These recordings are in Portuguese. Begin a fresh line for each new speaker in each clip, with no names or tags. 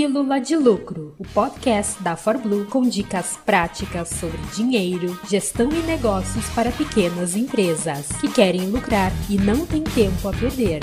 Pílula de Lucro, o podcast da ForBlue com dicas práticas sobre dinheiro, gestão e negócios para pequenas empresas que querem lucrar e não têm tempo a perder.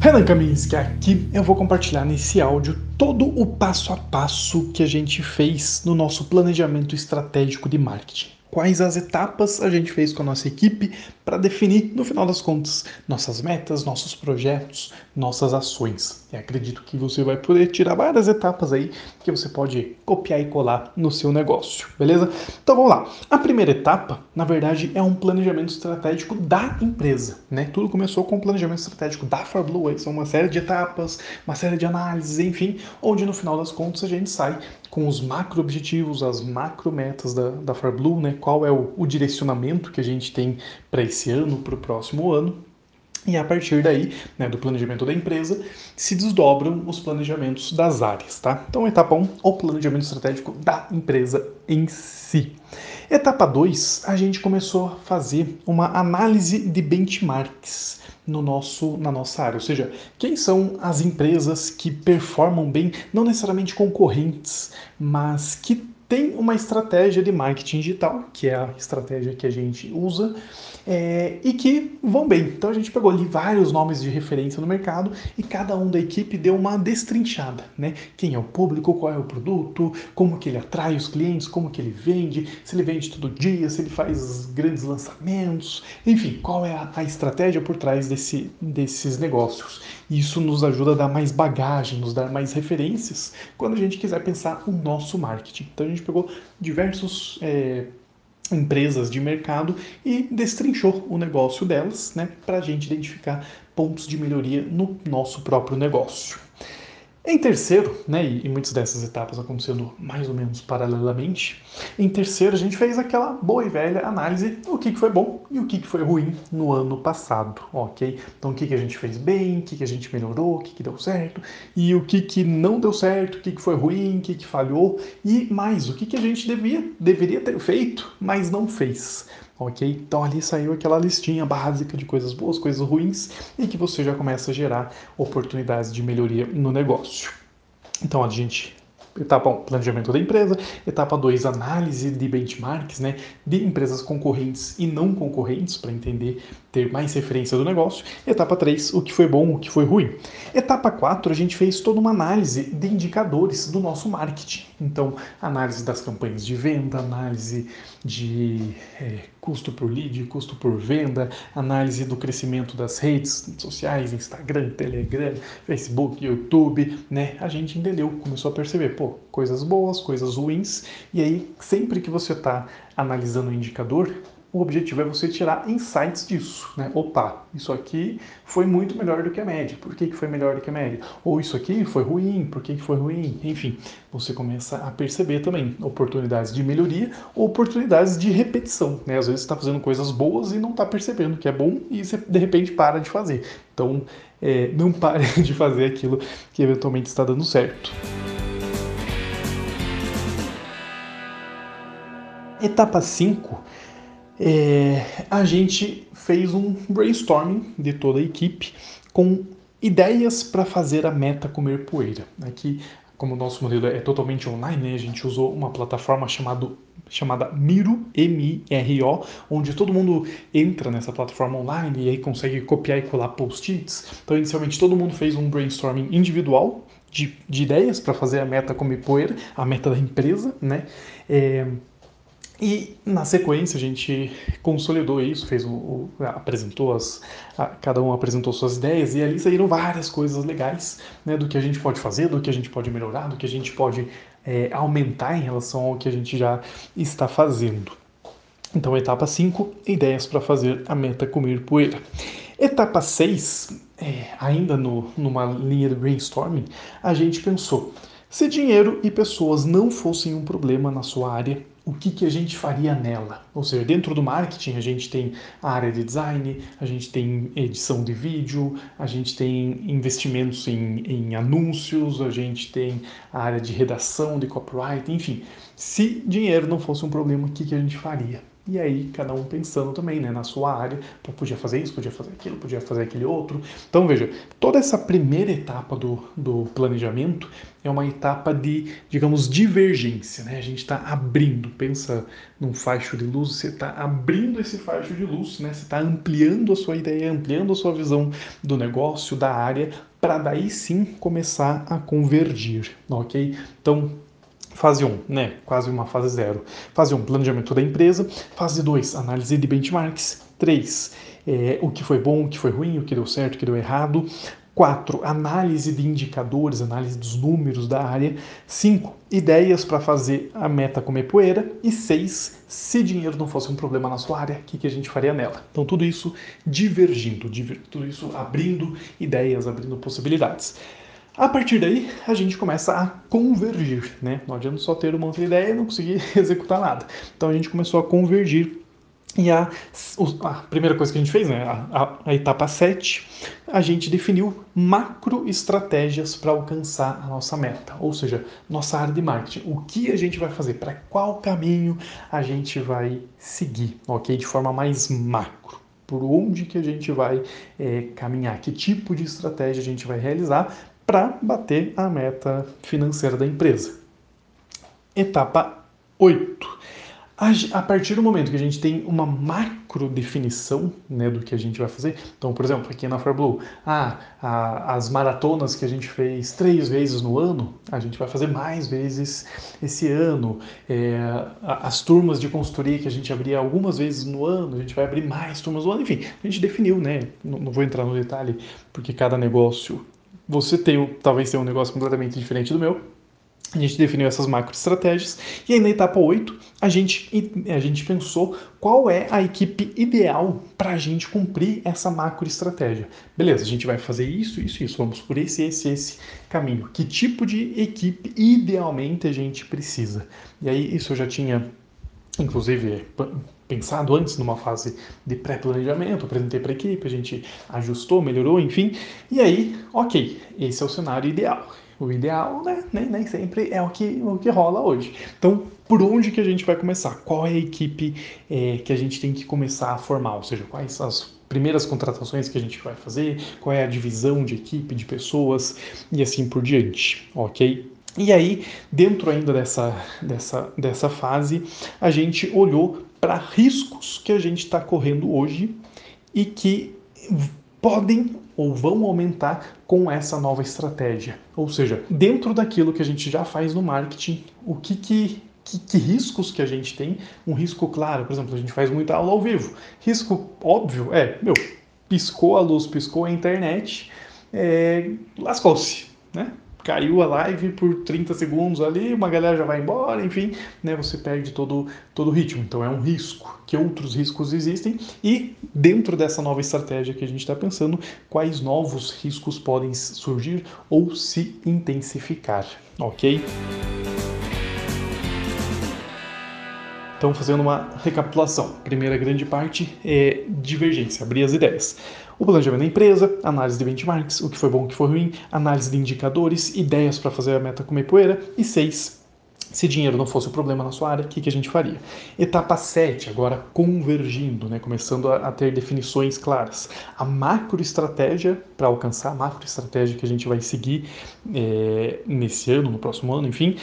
Renan Kaminski aqui, eu vou compartilhar nesse áudio todo o passo a passo que a gente fez no nosso planejamento estratégico de marketing quais as etapas a gente fez com a nossa equipe para definir, no final das contas, nossas metas, nossos projetos, nossas ações. E acredito que você vai poder tirar várias etapas aí que você pode copiar e colar no seu negócio, beleza? Então vamos lá. A primeira etapa, na verdade, é um planejamento estratégico da empresa, né? Tudo começou com o planejamento estratégico da ForBlue, são uma série de etapas, uma série de análises, enfim, onde no final das contas a gente sai com os macro objetivos, as macro metas da, da ForBlue, né? Qual é o, o direcionamento que a gente tem para esse ano, para o próximo ano, e a partir daí, né, do planejamento da empresa, se desdobram os planejamentos das áreas, tá? Então, etapa 1, o planejamento estratégico da empresa em si. Etapa 2, a gente começou a fazer uma análise de benchmarks no nosso, na nossa área, ou seja, quem são as empresas que performam bem, não necessariamente concorrentes, mas que tem uma estratégia de marketing digital, que é a estratégia que a gente usa, é, e que vão bem. Então a gente pegou ali vários nomes de referência no mercado e cada um da equipe deu uma destrinchada, né? Quem é o público, qual é o produto, como que ele atrai os clientes, como que ele vende, se ele vende todo dia, se ele faz grandes lançamentos, enfim, qual é a, a estratégia por trás desse, desses negócios. Isso nos ajuda a dar mais bagagem, nos dar mais referências quando a gente quiser pensar o nosso marketing. Então a gente pegou diversos é, empresas de mercado e destrinchou o negócio delas, né, para a gente identificar pontos de melhoria no nosso próprio negócio. Em terceiro, né, e muitas dessas etapas acontecendo mais ou menos paralelamente, em terceiro a gente fez aquela boa e velha análise do que, que foi bom e o que, que foi ruim no ano passado, ok? Então o que, que a gente fez bem, o que, que a gente melhorou, o que, que deu certo e o que, que não deu certo, o que, que foi ruim, o que, que falhou e mais, o que, que a gente devia, deveria ter feito, mas não fez ok? Então ali saiu aquela listinha básica de coisas boas, coisas ruins e que você já começa a gerar oportunidades de melhoria no negócio. Então a gente Etapa 1, planejamento da empresa. Etapa 2, análise de benchmarks, né, de empresas concorrentes e não concorrentes, para entender, ter mais referência do negócio. Etapa 3, o que foi bom, o que foi ruim. Etapa 4, a gente fez toda uma análise de indicadores do nosso marketing. Então, análise das campanhas de venda, análise de é, custo por lead, custo por venda, análise do crescimento das redes sociais, Instagram, Telegram, Facebook, YouTube, né? A gente entendeu, começou a perceber, pô, coisas boas, coisas ruins, e aí sempre que você está analisando o indicador, o objetivo é você tirar insights disso, né? Opa, isso aqui foi muito melhor do que a média. Por que, que foi melhor do que a média? Ou isso aqui foi ruim, por que, que foi ruim? Enfim, você começa a perceber também oportunidades de melhoria oportunidades de repetição, né? Às vezes você está fazendo coisas boas e não está percebendo que é bom e você de repente para de fazer. Então, é, não pare de fazer aquilo que eventualmente está dando certo. Etapa 5 é, a gente fez um brainstorming de toda a equipe com ideias para fazer a meta comer poeira. Aqui, como o nosso modelo é totalmente online, né, a gente usou uma plataforma chamado, chamada Miro, M-I-R-O, onde todo mundo entra nessa plataforma online e aí consegue copiar e colar post-its. Então, inicialmente, todo mundo fez um brainstorming individual de, de ideias para fazer a meta comer poeira, a meta da empresa, né? É, e na sequência a gente consolidou isso, fez o, o apresentou as, a, cada um apresentou suas ideias e ali saíram várias coisas legais, né, do que a gente pode fazer, do que a gente pode melhorar, do que a gente pode é, aumentar em relação ao que a gente já está fazendo. Então, etapa 5, ideias para fazer a meta comer poeira. Etapa 6, é, ainda no, numa linha de brainstorming, a gente pensou, se dinheiro e pessoas não fossem um problema na sua área, o que, que a gente faria nela. Ou seja, dentro do marketing a gente tem a área de design, a gente tem edição de vídeo, a gente tem investimentos em, em anúncios, a gente tem a área de redação, de copyright, enfim. Se dinheiro não fosse um problema, o que, que a gente faria? E aí cada um pensando também, né, na sua área, Pô, podia fazer isso, podia fazer aquilo, podia fazer aquele outro. Então veja, toda essa primeira etapa do, do planejamento é uma etapa de, digamos, divergência, né? A gente está abrindo, pensa num faixo de luz, você está abrindo esse faixo de luz, né? Você está ampliando a sua ideia, ampliando a sua visão do negócio, da área, para daí sim começar a convergir, ok? Então Fase 1, né? Quase uma fase 0. Fase 1, planejamento da empresa. Fase 2, análise de benchmarks. 3, é, o que foi bom, o que foi ruim, o que deu certo, o que deu errado. 4. Análise de indicadores, análise dos números da área. 5. Ideias para fazer a meta comer poeira. E 6. Se dinheiro não fosse um problema na sua área, o que, que a gente faria nela? Então, tudo isso divergindo, diver, tudo isso abrindo ideias, abrindo possibilidades. A partir daí, a gente começa a convergir, né? Não adianta só ter uma outra ideia e não conseguir executar nada. Então a gente começou a convergir e a, a, primeira coisa que a gente fez, né, a, a, a etapa 7, a gente definiu macro estratégias para alcançar a nossa meta, ou seja, nossa área de marketing. O que a gente vai fazer, para qual caminho a gente vai seguir, ok? De forma mais macro. Por onde que a gente vai é, caminhar, que tipo de estratégia a gente vai realizar para bater a meta financeira da empresa. Etapa 8. A partir do momento que a gente tem uma macro definição né, do que a gente vai fazer, então, por exemplo, aqui na Farblue, ah, as maratonas que a gente fez três vezes no ano, a gente vai fazer mais vezes esse ano. É, as turmas de consultoria que a gente abria algumas vezes no ano, a gente vai abrir mais turmas no ano, enfim, a gente definiu, né? Não vou entrar no detalhe, porque cada negócio você tem, talvez tenha um negócio completamente diferente do meu. A gente definiu essas macro estratégias e aí na etapa 8 a gente, a gente pensou qual é a equipe ideal para a gente cumprir essa macro estratégia. Beleza, a gente vai fazer isso, isso, isso, vamos por esse, esse, esse caminho. Que tipo de equipe idealmente a gente precisa? E aí isso eu já tinha, inclusive, pensado antes numa fase de pré-planejamento, apresentei para a equipe, a gente ajustou, melhorou, enfim. E aí, ok, esse é o cenário ideal. O ideal, né, nem, nem sempre é o que, o que rola hoje. Então, por onde que a gente vai começar? Qual é a equipe é, que a gente tem que começar a formar? Ou seja, quais as primeiras contratações que a gente vai fazer? Qual é a divisão de equipe, de pessoas e assim por diante, ok? E aí, dentro ainda dessa, dessa, dessa fase, a gente olhou para riscos que a gente está correndo hoje e que podem ou vão aumentar com essa nova estratégia. Ou seja, dentro daquilo que a gente já faz no marketing, o que, que, que, que riscos que a gente tem? Um risco claro, por exemplo, a gente faz muita aula ao vivo. Risco óbvio é, meu, piscou a luz, piscou a internet, é, lascou-se, né? Caiu a live por 30 segundos ali, uma galera já vai embora, enfim, né, você perde todo, todo o ritmo. Então é um risco. Que outros riscos existem? E dentro dessa nova estratégia que a gente está pensando, quais novos riscos podem surgir ou se intensificar, ok? Então, fazendo uma recapitulação. Primeira grande parte é divergência, abrir as ideias. O planejamento da empresa, análise de benchmarks, o que foi bom, o que foi ruim, análise de indicadores, ideias para fazer a meta comer poeira. E seis, se dinheiro não fosse o problema na sua área, o que, que a gente faria? Etapa 7, agora convergindo, né, começando a, a ter definições claras. A macroestratégia para alcançar, a macroestratégia que a gente vai seguir é, nesse ano, no próximo ano, enfim.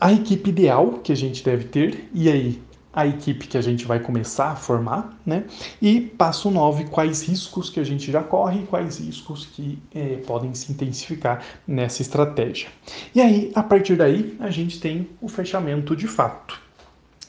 A equipe ideal que a gente deve ter, e aí a equipe que a gente vai começar a formar, né? E passo 9, quais riscos que a gente já corre e quais riscos que é, podem se intensificar nessa estratégia. E aí, a partir daí, a gente tem o fechamento de fato.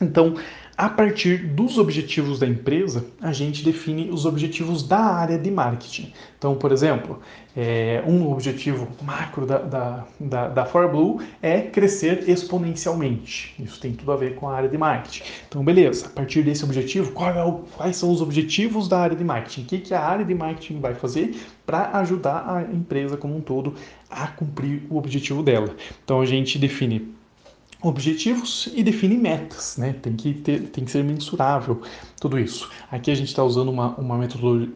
Então, a partir dos objetivos da empresa, a gente define os objetivos da área de marketing. Então, por exemplo, é, um objetivo macro da, da, da, da ForBlue é crescer exponencialmente. Isso tem tudo a ver com a área de marketing. Então, beleza, a partir desse objetivo, é o, quais são os objetivos da área de marketing? O que, que a área de marketing vai fazer para ajudar a empresa como um todo a cumprir o objetivo dela? Então, a gente define objetivos e define metas, né? Tem que, ter, tem que ser mensurável tudo isso. Aqui a gente está usando uma, uma metodologia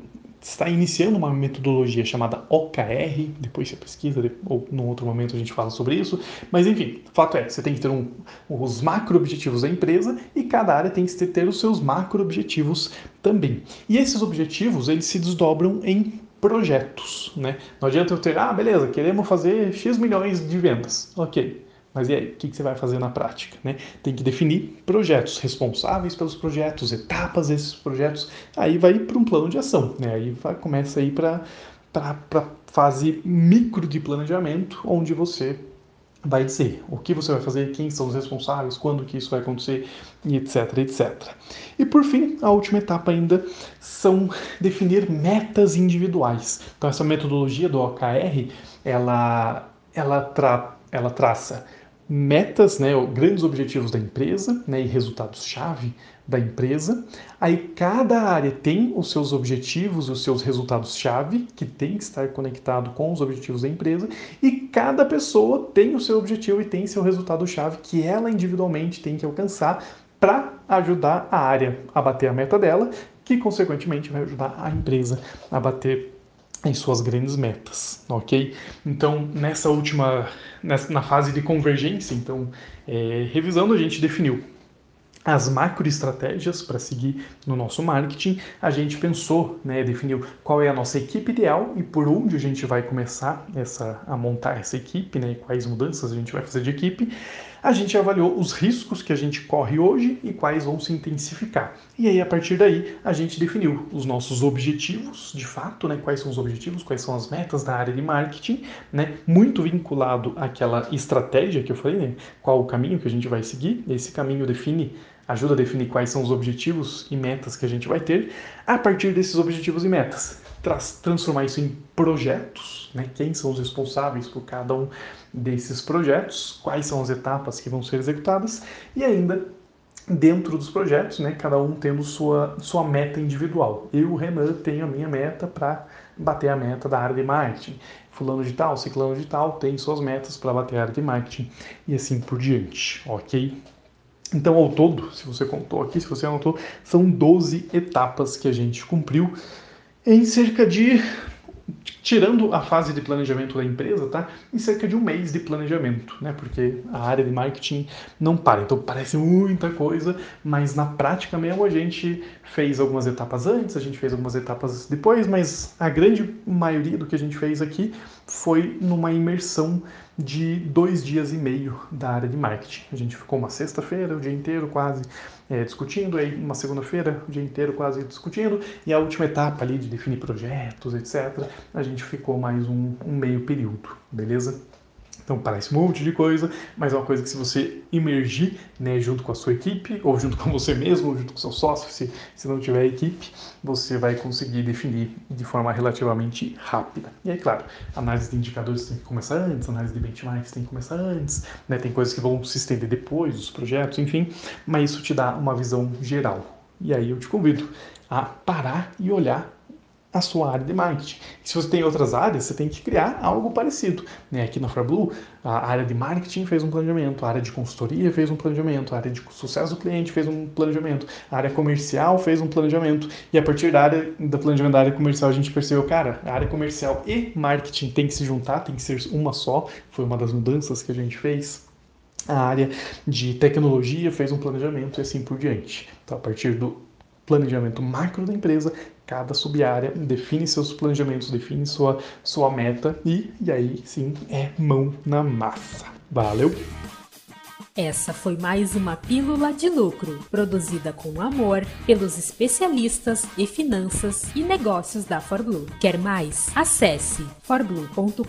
está iniciando uma metodologia chamada OKR, depois você pesquisa, ou num outro momento a gente fala sobre isso, mas enfim, o fato é, você tem que ter um, os macro-objetivos da empresa e cada área tem que ter os seus macro-objetivos também. E esses objetivos, eles se desdobram em projetos, né? Não adianta eu ter, ah, beleza, queremos fazer X milhões de vendas. Ok, mas e aí, o que, você vai fazer na prática? Né? Tem que definir projetos, responsáveis pelos projetos, etapas desses projetos. Aí vai para um plano de ação. Né? Aí vai, começa a ir para a fase micro de planejamento, onde você vai dizer o que você vai fazer, quem são os responsáveis, quando que isso vai acontecer, e etc, etc. E por fim, a última etapa ainda são definir metas individuais. Então essa metodologia do OKR, ela ela, tra, ela traça metas, né, grandes objetivos da empresa né, e resultados-chave da empresa. Aí cada área tem os seus objetivos, os seus resultados-chave, que tem que estar conectado com os objetivos da empresa, e cada pessoa tem o seu objetivo e tem seu resultado-chave que ela individualmente tem que alcançar para ajudar a área a bater a meta dela, que consequentemente vai ajudar a empresa a bater em suas grandes metas, ok? Então, nessa última, nessa, na fase de convergência, então, é, revisando, a gente definiu as macroestratégias para seguir no nosso marketing, a gente pensou, né, definiu qual é a nossa equipe ideal e por onde a gente vai começar essa, a montar essa equipe, né, quais mudanças a gente vai fazer de equipe. A gente avaliou os riscos que a gente corre hoje e quais vão se intensificar. E aí, a partir daí, a gente definiu os nossos objetivos, de fato, né, quais são os objetivos, quais são as metas da área de marketing, né, muito vinculado àquela estratégia que eu falei, né, qual o caminho que a gente vai seguir. Esse caminho define ajuda a definir quais são os objetivos e metas que a gente vai ter. A partir desses objetivos e metas, transformar isso em projetos, né? quem são os responsáveis por cada um desses projetos, quais são as etapas que vão ser executadas e ainda dentro dos projetos, né, cada um tendo sua, sua meta individual. Eu, Renan, tenho a minha meta para bater a meta da área de marketing. Fulano de tal, ciclano de tal tem suas metas para bater a área de marketing e assim por diante, ok? Então, ao todo, se você contou aqui, se você anotou, são 12 etapas que a gente cumpriu em cerca de tirando a fase de planejamento da empresa, tá? Em cerca de um mês de planejamento, né? Porque a área de marketing não para. Então parece muita coisa, mas na prática mesmo a gente fez algumas etapas antes, a gente fez algumas etapas depois, mas a grande maioria do que a gente fez aqui foi numa imersão de dois dias e meio da área de marketing. A gente ficou uma sexta-feira, o dia inteiro quase é, discutindo, aí uma segunda-feira, o dia inteiro quase discutindo, e a última etapa ali de definir projetos, etc., a gente ficou mais um, um meio período, beleza? Então parece um monte de coisa, mas é uma coisa que se você imergir né, junto com a sua equipe, ou junto com você mesmo, ou junto com seu sócio, se, se não tiver equipe, você vai conseguir definir de forma relativamente rápida. E aí, claro, análise de indicadores tem que começar antes, análise de benchmarks tem que começar antes, né, tem coisas que vão se estender depois, os projetos, enfim, mas isso te dá uma visão geral. E aí eu te convido a parar e olhar a sua área de marketing. se você tem outras áreas, você tem que criar algo parecido. Né? Aqui na FraBlue, a área de marketing fez um planejamento, a área de consultoria fez um planejamento, a área de sucesso do cliente fez um planejamento, a área comercial fez um planejamento. E a partir da área do planejamento da área comercial, a gente percebeu, cara, a área comercial e marketing tem que se juntar, tem que ser uma só. Foi uma das mudanças que a gente fez a área de tecnologia fez um planejamento e assim por diante. Então, a partir do planejamento macro da empresa, cada sub-área define seus planejamentos, define sua, sua meta e, e aí sim é mão na massa. Valeu!
Essa foi mais uma Pílula de Lucro, produzida com amor pelos especialistas em finanças e negócios da ForBlue. Quer mais? Acesse forblue.com.br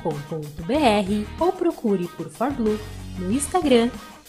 ou procure por ForBlue no Instagram